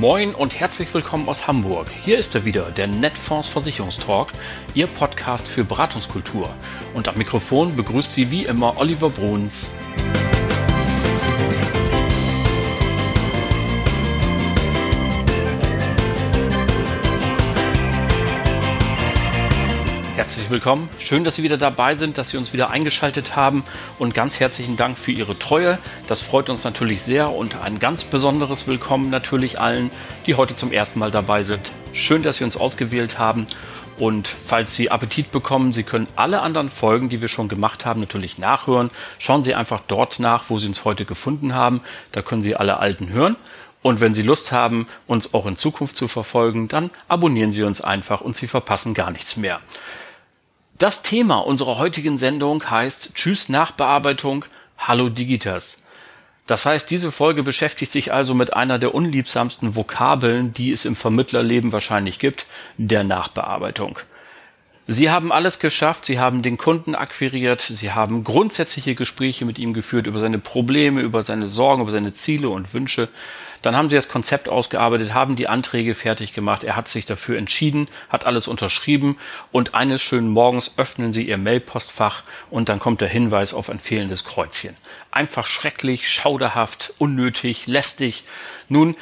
Moin und herzlich willkommen aus Hamburg. Hier ist er wieder, der Netfonds Versicherungstalk, Ihr Podcast für Beratungskultur. Und am Mikrofon begrüßt Sie wie immer Oliver Bruns. Herzlich willkommen. Schön, dass Sie wieder dabei sind, dass Sie uns wieder eingeschaltet haben und ganz herzlichen Dank für Ihre Treue. Das freut uns natürlich sehr und ein ganz besonderes Willkommen natürlich allen, die heute zum ersten Mal dabei sind. Schön, dass Sie uns ausgewählt haben. Und falls Sie Appetit bekommen, Sie können alle anderen Folgen, die wir schon gemacht haben, natürlich nachhören. Schauen Sie einfach dort nach, wo Sie uns heute gefunden haben. Da können Sie alle alten hören. Und wenn Sie Lust haben, uns auch in Zukunft zu verfolgen, dann abonnieren Sie uns einfach und Sie verpassen gar nichts mehr. Das Thema unserer heutigen Sendung heißt Tschüss Nachbearbeitung, Hallo Digitas. Das heißt, diese Folge beschäftigt sich also mit einer der unliebsamsten Vokabeln, die es im Vermittlerleben wahrscheinlich gibt, der Nachbearbeitung. Sie haben alles geschafft, Sie haben den Kunden akquiriert, Sie haben grundsätzliche Gespräche mit ihm geführt über seine Probleme, über seine Sorgen, über seine Ziele und Wünsche. Dann haben sie das Konzept ausgearbeitet, haben die Anträge fertig gemacht. Er hat sich dafür entschieden, hat alles unterschrieben und eines schönen Morgens öffnen sie ihr Mailpostfach und dann kommt der Hinweis auf ein fehlendes Kreuzchen. Einfach schrecklich, schauderhaft, unnötig, lästig. Nun,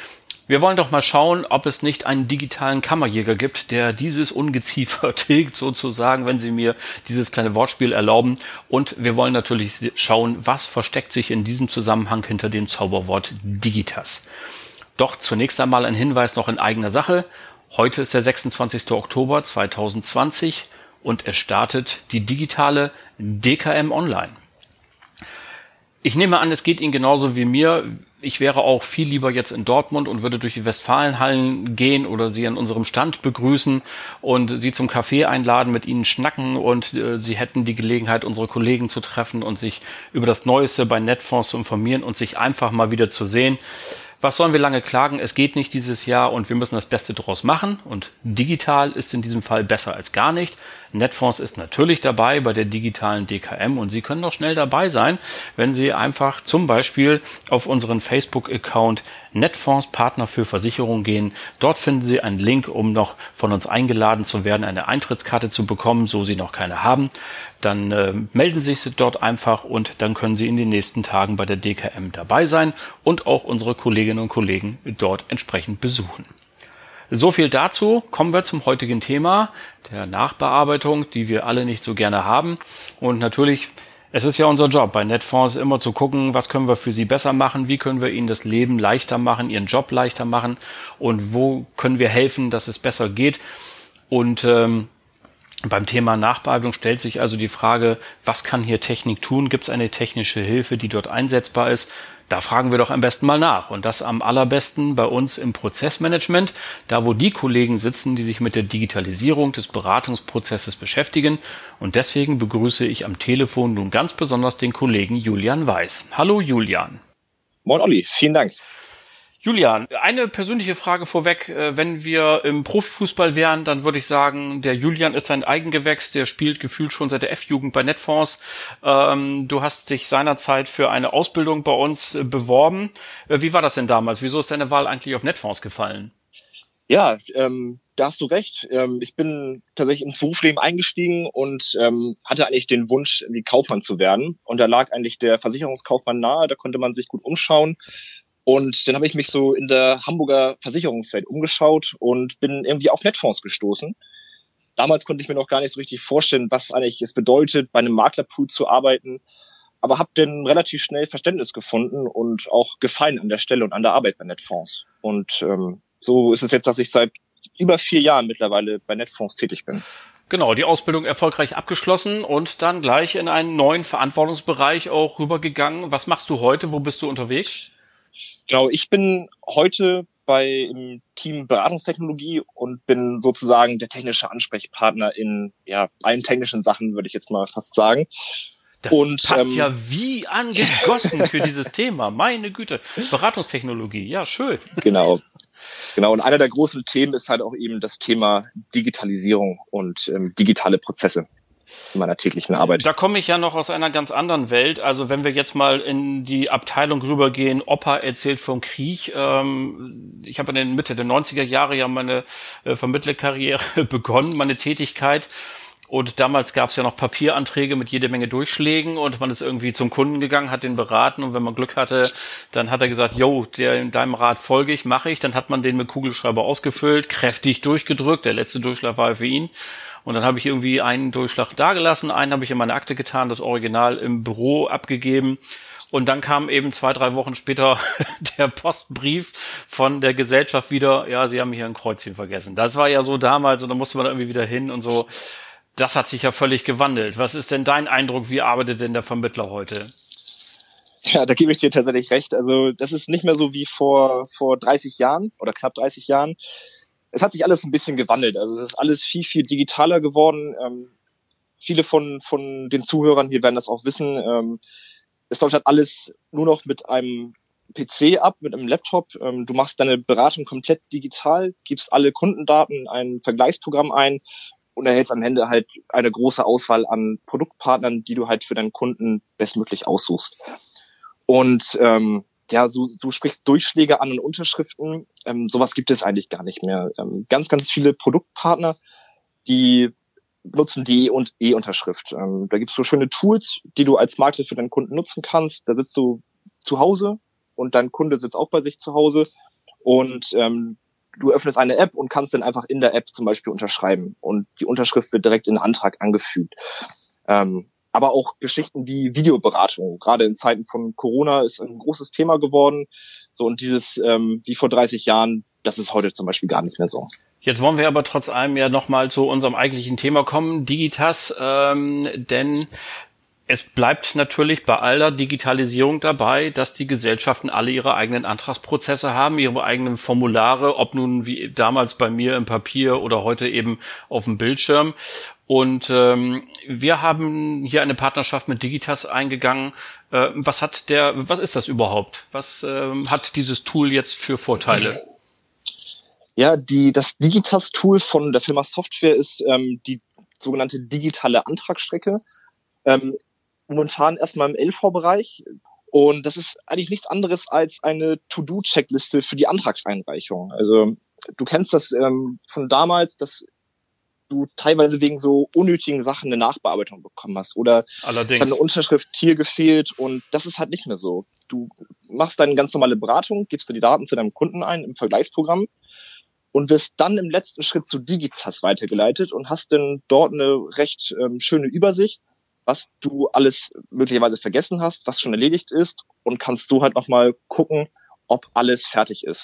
wir wollen doch mal schauen, ob es nicht einen digitalen Kammerjäger gibt, der dieses Ungeziefer tilgt, sozusagen, wenn Sie mir dieses kleine Wortspiel erlauben. Und wir wollen natürlich schauen, was versteckt sich in diesem Zusammenhang hinter dem Zauberwort Digitas. Doch zunächst einmal ein Hinweis noch in eigener Sache. Heute ist der 26. Oktober 2020 und es startet die digitale DKM Online. Ich nehme an, es geht Ihnen genauso wie mir ich wäre auch viel lieber jetzt in Dortmund und würde durch die Westfalenhallen gehen oder sie an unserem Stand begrüßen und sie zum Café einladen, mit ihnen schnacken und äh, sie hätten die Gelegenheit, unsere Kollegen zu treffen und sich über das Neueste bei Netfonds zu informieren und sich einfach mal wieder zu sehen was sollen wir lange klagen? Es geht nicht dieses Jahr und wir müssen das Beste daraus machen. Und digital ist in diesem Fall besser als gar nicht. Netfonds ist natürlich dabei bei der digitalen DKM und Sie können doch schnell dabei sein, wenn Sie einfach zum Beispiel auf unseren Facebook-Account Netfonds Partner für Versicherung gehen. Dort finden Sie einen Link, um noch von uns eingeladen zu werden, eine Eintrittskarte zu bekommen, so Sie noch keine haben. Dann äh, melden Sie sich dort einfach und dann können Sie in den nächsten Tagen bei der DKM dabei sein und auch unsere Kolleginnen und Kollegen dort entsprechend besuchen. So viel dazu. Kommen wir zum heutigen Thema der Nachbearbeitung, die wir alle nicht so gerne haben. Und natürlich, es ist ja unser Job bei Netfonds immer zu gucken, was können wir für Sie besser machen, wie können wir Ihnen das Leben leichter machen, Ihren Job leichter machen und wo können wir helfen, dass es besser geht. Und ähm, beim Thema Nachbearbeitung stellt sich also die Frage, was kann hier Technik tun? Gibt es eine technische Hilfe, die dort einsetzbar ist? Da fragen wir doch am besten mal nach. Und das am allerbesten bei uns im Prozessmanagement, da wo die Kollegen sitzen, die sich mit der Digitalisierung des Beratungsprozesses beschäftigen. Und deswegen begrüße ich am Telefon nun ganz besonders den Kollegen Julian Weiß. Hallo Julian. Moin Olli, vielen Dank. Julian, eine persönliche Frage vorweg. Äh, wenn wir im Profifußball wären, dann würde ich sagen, der Julian ist ein Eigengewächs, der spielt gefühlt schon seit der F-Jugend bei Netfonds. Ähm, du hast dich seinerzeit für eine Ausbildung bei uns äh, beworben. Äh, wie war das denn damals? Wieso ist deine Wahl eigentlich auf Netfonds gefallen? Ja, ähm, da hast du recht. Ähm, ich bin tatsächlich ins Berufsleben eingestiegen und ähm, hatte eigentlich den Wunsch, wie Kaufmann zu werden. Und da lag eigentlich der Versicherungskaufmann nahe, da konnte man sich gut umschauen. Und dann habe ich mich so in der Hamburger Versicherungswelt umgeschaut und bin irgendwie auf Netfonds gestoßen. Damals konnte ich mir noch gar nicht so richtig vorstellen, was eigentlich es bedeutet, bei einem Maklerpool zu arbeiten, aber habe dann relativ schnell Verständnis gefunden und auch Gefallen an der Stelle und an der Arbeit bei Netfonds. Und ähm, so ist es jetzt, dass ich seit über vier Jahren mittlerweile bei Netfonds tätig bin. Genau, die Ausbildung erfolgreich abgeschlossen und dann gleich in einen neuen Verantwortungsbereich auch rübergegangen. Was machst du heute? Wo bist du unterwegs? Genau, ich bin heute bei im Team Beratungstechnologie und bin sozusagen der technische Ansprechpartner in ja, allen technischen Sachen, würde ich jetzt mal fast sagen. Das und, passt ähm, ja wie angegossen für dieses Thema. Meine Güte. Beratungstechnologie, ja, schön. Genau. Genau. Und einer der großen Themen ist halt auch eben das Thema Digitalisierung und ähm, digitale Prozesse. In meiner täglichen Arbeit. Da komme ich ja noch aus einer ganz anderen Welt. Also wenn wir jetzt mal in die Abteilung rübergehen, Opa erzählt vom Krieg. Ähm, ich habe in den Mitte der 90er Jahre ja meine äh, Vermittlerkarriere begonnen, meine Tätigkeit. Und damals gab es ja noch Papieranträge mit jede Menge Durchschlägen und man ist irgendwie zum Kunden gegangen, hat den beraten und wenn man Glück hatte, dann hat er gesagt, yo, der in deinem Rat folge ich, mache ich. Dann hat man den mit Kugelschreiber ausgefüllt, kräftig durchgedrückt. Der letzte Durchschlag war für ihn. Und dann habe ich irgendwie einen Durchschlag dagelassen, einen habe ich in meine Akte getan, das Original im Büro abgegeben. Und dann kam eben zwei, drei Wochen später der Postbrief von der Gesellschaft wieder, ja, sie haben hier ein Kreuzchen vergessen. Das war ja so damals und da musste man irgendwie wieder hin und so das hat sich ja völlig gewandelt. Was ist denn dein Eindruck? Wie arbeitet denn der Vermittler heute? Ja, da gebe ich dir tatsächlich recht. Also das ist nicht mehr so wie vor, vor 30 Jahren oder knapp 30 Jahren. Es hat sich alles ein bisschen gewandelt. Also es ist alles viel, viel digitaler geworden. Ähm, viele von, von den Zuhörern hier werden das auch wissen. Ähm, es läuft halt alles nur noch mit einem PC ab, mit einem Laptop. Ähm, du machst deine Beratung komplett digital, gibst alle Kundendaten in ein Vergleichsprogramm ein und erhältst am Ende halt eine große Auswahl an Produktpartnern, die du halt für deinen Kunden bestmöglich aussuchst. Und ähm, ja, so, du sprichst Durchschläge an und Unterschriften. Ähm, sowas gibt es eigentlich gar nicht mehr. Ähm, ganz, ganz viele Produktpartner, die nutzen die und E-Unterschrift. Ähm, da gibt es so schöne Tools, die du als Makler für deinen Kunden nutzen kannst. Da sitzt du zu Hause und dein Kunde sitzt auch bei sich zu Hause und ähm, du öffnest eine App und kannst dann einfach in der App zum Beispiel unterschreiben und die Unterschrift wird direkt in den Antrag angefügt. Ähm, aber auch Geschichten wie Videoberatung, gerade in Zeiten von Corona ist ein großes Thema geworden. So und dieses ähm, wie vor 30 Jahren, das ist heute zum Beispiel gar nicht mehr so. Jetzt wollen wir aber trotz allem ja nochmal zu unserem eigentlichen Thema kommen, Digitas, ähm, denn es bleibt natürlich bei aller Digitalisierung dabei, dass die Gesellschaften alle ihre eigenen Antragsprozesse haben, ihre eigenen Formulare, ob nun wie damals bei mir im Papier oder heute eben auf dem Bildschirm. Und ähm, wir haben hier eine Partnerschaft mit Digitas eingegangen. Äh, was hat der, was ist das überhaupt? Was ähm, hat dieses Tool jetzt für Vorteile? Ja, die, das Digitas-Tool von der Firma Software ist ähm, die sogenannte digitale Antragsstrecke. Ähm, momentan erstmal im LV-Bereich. Und das ist eigentlich nichts anderes als eine To-Do-Checkliste für die Antragseinreichung. Also du kennst das ähm, von damals, dass du teilweise wegen so unnötigen Sachen eine Nachbearbeitung bekommen hast oder Allerdings. eine Unterschrift hier gefehlt und das ist halt nicht mehr so. Du machst deine ganz normale Beratung, gibst du die Daten zu deinem Kunden ein im Vergleichsprogramm und wirst dann im letzten Schritt zu Digitas weitergeleitet und hast dann dort eine recht ähm, schöne Übersicht, was du alles möglicherweise vergessen hast, was schon erledigt ist und kannst so halt nochmal gucken, ob alles fertig ist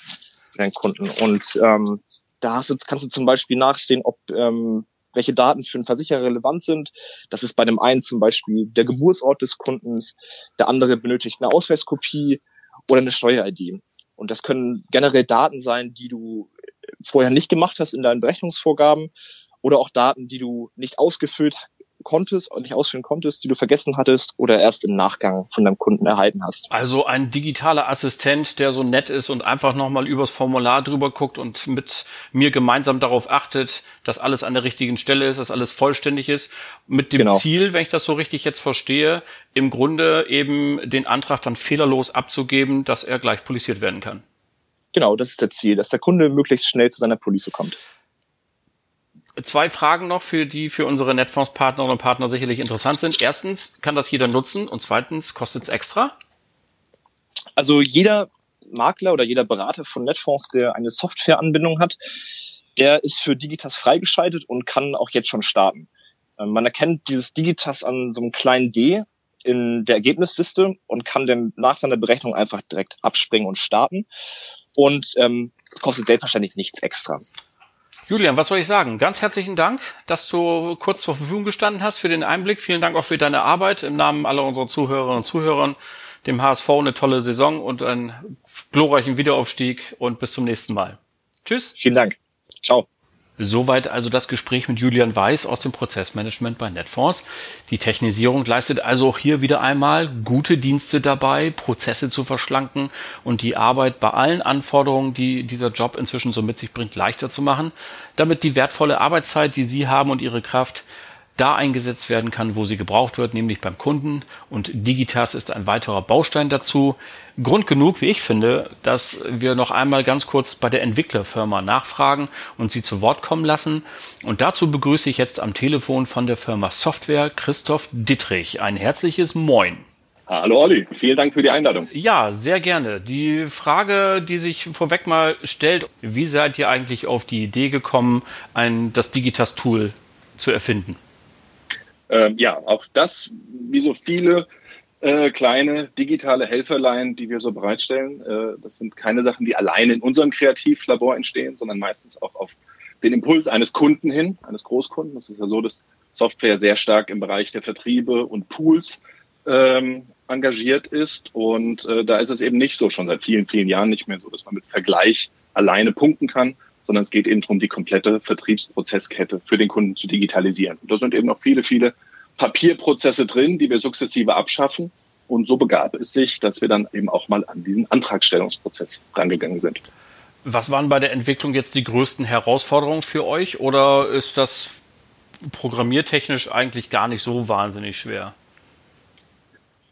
für deinen Kunden. Und ähm, da hast du, kannst du zum Beispiel nachsehen, ob ähm, welche Daten für einen Versicherer relevant sind. Das ist bei dem einen zum Beispiel der Geburtsort des Kundens, der andere benötigt eine Ausweiskopie oder eine Steuer-ID. Und das können generell Daten sein, die du vorher nicht gemacht hast in deinen Berechnungsvorgaben oder auch Daten, die du nicht ausgefüllt konntest und nicht ausführen konntest, die du vergessen hattest oder erst im Nachgang von deinem Kunden erhalten hast. Also ein digitaler Assistent, der so nett ist und einfach nochmal übers Formular drüber guckt und mit mir gemeinsam darauf achtet, dass alles an der richtigen Stelle ist, dass alles vollständig ist. Mit dem genau. Ziel, wenn ich das so richtig jetzt verstehe, im Grunde eben den Antrag dann fehlerlos abzugeben, dass er gleich polisiert werden kann. Genau, das ist der Ziel, dass der Kunde möglichst schnell zu seiner Police kommt. Zwei Fragen noch, für die für unsere Netfonds-Partnerinnen und Partner sicherlich interessant sind. Erstens, kann das jeder nutzen? Und zweitens, kostet es extra? Also jeder Makler oder jeder Berater von Netfonds, der eine Softwareanbindung hat, der ist für Digitas freigeschaltet und kann auch jetzt schon starten. Ähm, man erkennt dieses Digitas an so einem kleinen D in der Ergebnisliste und kann dann nach seiner Berechnung einfach direkt abspringen und starten und ähm, kostet selbstverständlich nichts extra. Julian, was soll ich sagen? Ganz herzlichen Dank, dass du kurz zur Verfügung gestanden hast für den Einblick. Vielen Dank auch für deine Arbeit im Namen aller unserer Zuhörerinnen und Zuhörer. Dem HSV eine tolle Saison und einen glorreichen Wiederaufstieg und bis zum nächsten Mal. Tschüss. Vielen Dank. Ciao. Soweit also das Gespräch mit Julian Weiß aus dem Prozessmanagement bei Netfonds. Die Technisierung leistet also auch hier wieder einmal gute Dienste dabei, Prozesse zu verschlanken und die Arbeit bei allen Anforderungen, die dieser Job inzwischen so mit sich bringt, leichter zu machen, damit die wertvolle Arbeitszeit, die Sie haben und Ihre Kraft da eingesetzt werden kann, wo sie gebraucht wird, nämlich beim Kunden. Und Digitas ist ein weiterer Baustein dazu. Grund genug, wie ich finde, dass wir noch einmal ganz kurz bei der Entwicklerfirma nachfragen und sie zu Wort kommen lassen. Und dazu begrüße ich jetzt am Telefon von der Firma Software Christoph Dittrich. Ein herzliches Moin. Hallo Olli, vielen Dank für die Einladung. Ja, sehr gerne. Die Frage, die sich vorweg mal stellt, wie seid ihr eigentlich auf die Idee gekommen, ein, das Digitas-Tool zu erfinden? Ähm, ja, auch das, wie so viele äh, kleine digitale Helferlein, die wir so bereitstellen, äh, das sind keine Sachen, die allein in unserem Kreativlabor entstehen, sondern meistens auch auf den Impuls eines Kunden hin, eines Großkunden. Es ist ja so, dass Software sehr stark im Bereich der Vertriebe und Pools ähm, engagiert ist. Und äh, da ist es eben nicht so, schon seit vielen, vielen Jahren nicht mehr so, dass man mit Vergleich alleine punkten kann, sondern es geht eben darum, die komplette Vertriebsprozesskette für den Kunden zu digitalisieren. Und da sind eben noch viele, viele Papierprozesse drin, die wir sukzessive abschaffen. Und so begab es sich, dass wir dann eben auch mal an diesen Antragstellungsprozess rangegangen sind. Was waren bei der Entwicklung jetzt die größten Herausforderungen für euch oder ist das programmiertechnisch eigentlich gar nicht so wahnsinnig schwer?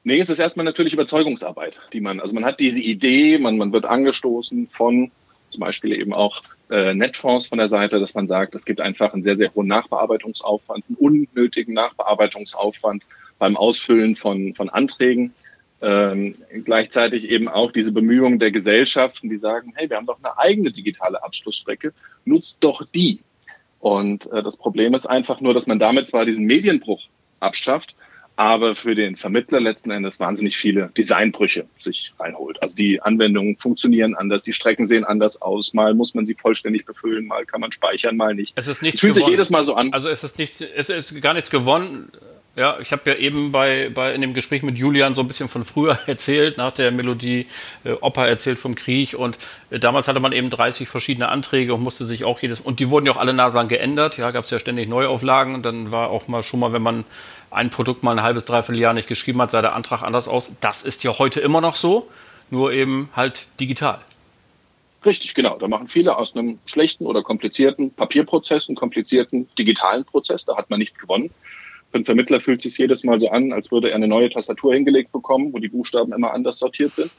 Nee, es ist erstmal natürlich Überzeugungsarbeit, die man, also man hat diese Idee, man, man wird angestoßen von zum Beispiel eben auch äh, Netfonds von der Seite, dass man sagt, es gibt einfach einen sehr, sehr hohen Nachbearbeitungsaufwand, einen unnötigen Nachbearbeitungsaufwand beim Ausfüllen von, von Anträgen. Ähm, gleichzeitig eben auch diese Bemühungen der Gesellschaften, die sagen, hey, wir haben doch eine eigene digitale Abschlussstrecke, nutzt doch die. Und äh, das Problem ist einfach nur, dass man damit zwar diesen Medienbruch abschafft, aber für den Vermittler letzten Endes wahnsinnig viele Designbrüche sich reinholt. Also die Anwendungen funktionieren anders, die Strecken sehen anders aus. Mal muss man sie vollständig befüllen, mal kann man speichern, mal nicht. Es ist nichts es fühlt gewonnen. sich jedes Mal so an. Also es ist nichts, es ist gar nichts gewonnen. Ja, ich habe ja eben bei, bei in dem Gespräch mit Julian so ein bisschen von früher erzählt, nach der Melodie äh, Opa erzählt vom Krieg und äh, damals hatte man eben 30 verschiedene Anträge und musste sich auch jedes und die wurden ja auch alle naslang geändert. Ja, gab es ja ständig Neuauflagen und dann war auch mal schon mal, wenn man ein Produkt mal ein halbes, dreiviertel Jahr nicht geschrieben hat, sah der Antrag anders aus. Das ist ja heute immer noch so, nur eben halt digital. Richtig, genau. Da machen viele aus einem schlechten oder komplizierten Papierprozess einen komplizierten digitalen Prozess. Da hat man nichts gewonnen. Für einen Vermittler fühlt es sich jedes Mal so an, als würde er eine neue Tastatur hingelegt bekommen, wo die Buchstaben immer anders sortiert sind.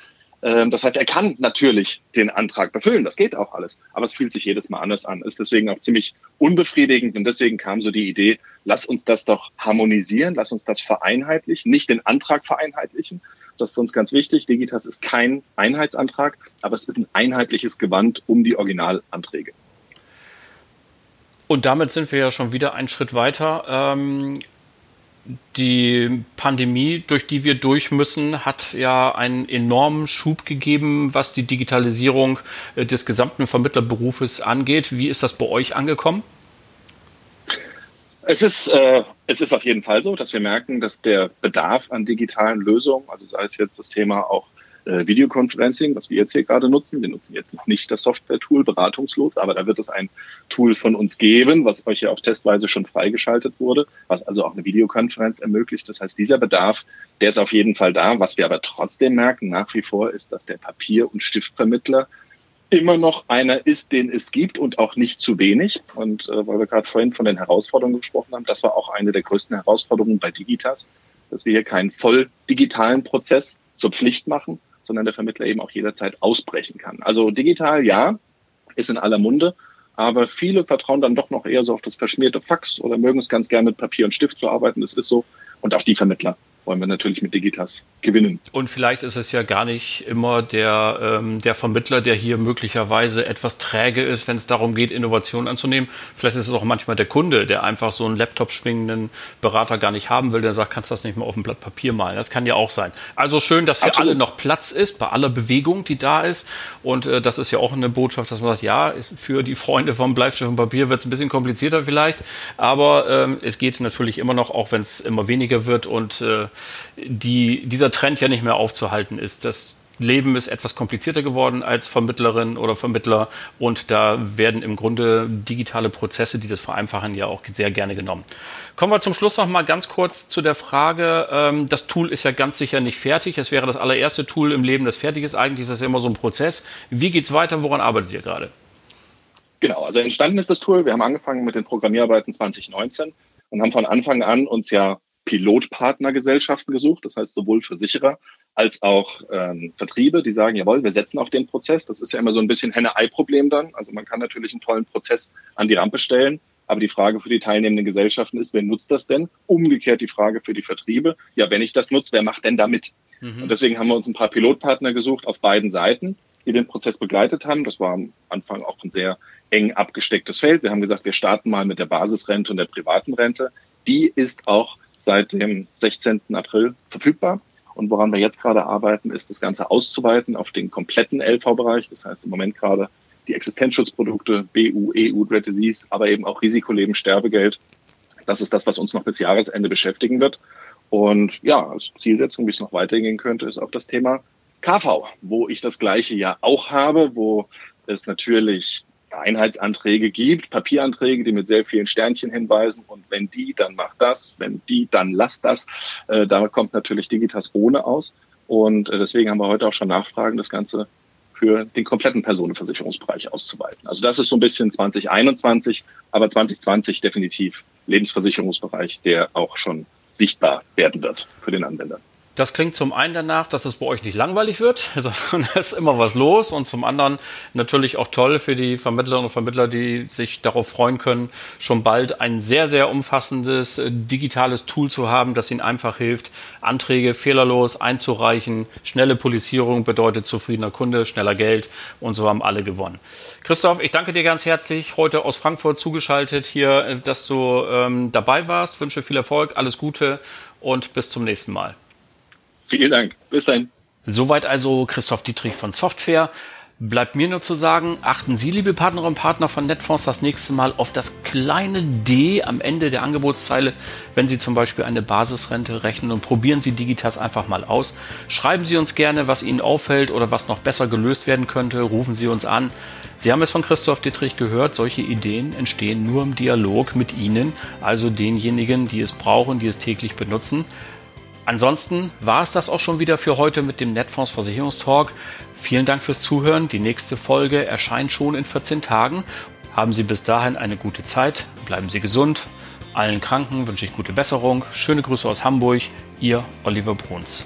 Ähm, das heißt, er kann natürlich den Antrag befüllen, das geht auch alles, aber es fühlt sich jedes Mal anders an, ist deswegen auch ziemlich unbefriedigend. Und deswegen kam so die Idee, lass uns das doch harmonisieren, lass uns das vereinheitlichen, nicht den Antrag vereinheitlichen, das ist uns ganz wichtig. Digitas ist kein Einheitsantrag, aber es ist ein einheitliches Gewand um die Originalanträge. Und damit sind wir ja schon wieder einen Schritt weiter. Ähm, die Pandemie, durch die wir durch müssen, hat ja einen enormen Schub gegeben, was die Digitalisierung äh, des gesamten Vermittlerberufes angeht. Wie ist das bei euch angekommen? Es ist, äh, es ist auf jeden Fall so, dass wir merken, dass der Bedarf an digitalen Lösungen, also sei es jetzt das Thema auch äh, Videoconferencing, was wir jetzt hier gerade nutzen. Wir nutzen jetzt noch nicht das Software-Tool Beratungslos, aber da wird es ein Tool von uns geben, was euch ja auch testweise schon freigeschaltet wurde, was also auch eine Videokonferenz ermöglicht. Das heißt, dieser Bedarf, der ist auf jeden Fall da. Was wir aber trotzdem merken nach wie vor ist, dass der Papier- und Stiftvermittler immer noch einer ist, den es gibt und auch nicht zu wenig. Und äh, weil wir gerade vorhin von den Herausforderungen gesprochen haben, das war auch eine der größten Herausforderungen bei Digitas, dass wir hier keinen voll digitalen Prozess zur Pflicht machen, sondern der Vermittler eben auch jederzeit ausbrechen kann. Also digital, ja, ist in aller Munde, aber viele vertrauen dann doch noch eher so auf das verschmierte Fax oder mögen es ganz gerne mit Papier und Stift zu arbeiten. Das ist so. Und auch die Vermittler wollen wir natürlich mit Digitas gewinnen. Und vielleicht ist es ja gar nicht immer der, ähm, der Vermittler, der hier möglicherweise etwas träge ist, wenn es darum geht, Innovationen anzunehmen. Vielleicht ist es auch manchmal der Kunde, der einfach so einen Laptop schwingenden Berater gar nicht haben will, der sagt, kannst du das nicht mal auf ein Blatt Papier malen. Das kann ja auch sein. Also schön, dass für Absolut. alle noch Platz ist, bei aller Bewegung, die da ist. Und äh, das ist ja auch eine Botschaft, dass man sagt, ja, ist für die Freunde vom Bleistift und Papier wird es ein bisschen komplizierter vielleicht. Aber ähm, es geht natürlich immer noch, auch wenn es immer weniger wird und äh, die, dieser Trend ja nicht mehr aufzuhalten ist. Das Leben ist etwas komplizierter geworden als Vermittlerin oder Vermittler und da werden im Grunde digitale Prozesse, die das vereinfachen, ja auch sehr gerne genommen. Kommen wir zum Schluss noch mal ganz kurz zu der Frage, ähm, das Tool ist ja ganz sicher nicht fertig. Es wäre das allererste Tool im Leben, das fertig ist. Eigentlich ist das ja immer so ein Prozess. Wie geht es weiter? Woran arbeitet ihr gerade? Genau, also entstanden ist das Tool. Wir haben angefangen mit den Programmierarbeiten 2019 und haben von Anfang an uns ja Pilotpartnergesellschaften gesucht, das heißt sowohl Versicherer als auch ähm, Vertriebe, die sagen, jawohl, wir setzen auf den Prozess. Das ist ja immer so ein bisschen Henne-Ei-Problem dann. Also man kann natürlich einen tollen Prozess an die Rampe stellen, aber die Frage für die teilnehmenden Gesellschaften ist, wer nutzt das denn? Umgekehrt die Frage für die Vertriebe, ja, wenn ich das nutze, wer macht denn damit? Mhm. Und deswegen haben wir uns ein paar Pilotpartner gesucht auf beiden Seiten, die den Prozess begleitet haben. Das war am Anfang auch ein sehr eng abgestecktes Feld. Wir haben gesagt, wir starten mal mit der Basisrente und der privaten Rente. Die ist auch seit dem 16. April verfügbar. Und woran wir jetzt gerade arbeiten, ist das Ganze auszuweiten auf den kompletten LV-Bereich. Das heißt im Moment gerade die Existenzschutzprodukte, BU, EU, Dread Disease, aber eben auch Risikoleben, Sterbegeld. Das ist das, was uns noch bis Jahresende beschäftigen wird. Und ja, als Zielsetzung, wie es noch weitergehen könnte, ist auch das Thema KV, wo ich das gleiche ja auch habe, wo es natürlich Einheitsanträge gibt, Papieranträge, die mit sehr vielen Sternchen hinweisen. Und wenn die, dann macht das. Wenn die, dann lasst das. Äh, da kommt natürlich Digitas ohne aus. Und äh, deswegen haben wir heute auch schon Nachfragen, das Ganze für den kompletten Personenversicherungsbereich auszuweiten. Also das ist so ein bisschen 2021, aber 2020 definitiv Lebensversicherungsbereich, der auch schon sichtbar werden wird für den Anwender. Das klingt zum einen danach, dass es bei euch nicht langweilig wird, sondern es ist immer was los und zum anderen natürlich auch toll für die Vermittlerinnen und Vermittler, die sich darauf freuen können, schon bald ein sehr, sehr umfassendes äh, digitales Tool zu haben, das ihnen einfach hilft, Anträge fehlerlos einzureichen. Schnelle Polizierung bedeutet zufriedener Kunde, schneller Geld und so haben alle gewonnen. Christoph, ich danke dir ganz herzlich, heute aus Frankfurt zugeschaltet hier, äh, dass du ähm, dabei warst. Wünsche viel Erfolg, alles Gute und bis zum nächsten Mal. Vielen Dank. Bis dahin. Soweit also Christoph Dietrich von Software. Bleibt mir nur zu sagen, achten Sie, liebe Partnerinnen und Partner von Netfonds, das nächste Mal auf das kleine D am Ende der Angebotszeile, wenn Sie zum Beispiel eine Basisrente rechnen und probieren Sie Digitas einfach mal aus. Schreiben Sie uns gerne, was Ihnen auffällt oder was noch besser gelöst werden könnte. Rufen Sie uns an. Sie haben es von Christoph Dietrich gehört, solche Ideen entstehen nur im Dialog mit Ihnen, also denjenigen, die es brauchen, die es täglich benutzen. Ansonsten war es das auch schon wieder für heute mit dem Netfonds Versicherungstalk. Vielen Dank fürs Zuhören. Die nächste Folge erscheint schon in 14 Tagen. Haben Sie bis dahin eine gute Zeit. Bleiben Sie gesund. Allen Kranken wünsche ich gute Besserung. Schöne Grüße aus Hamburg. Ihr Oliver Bruns.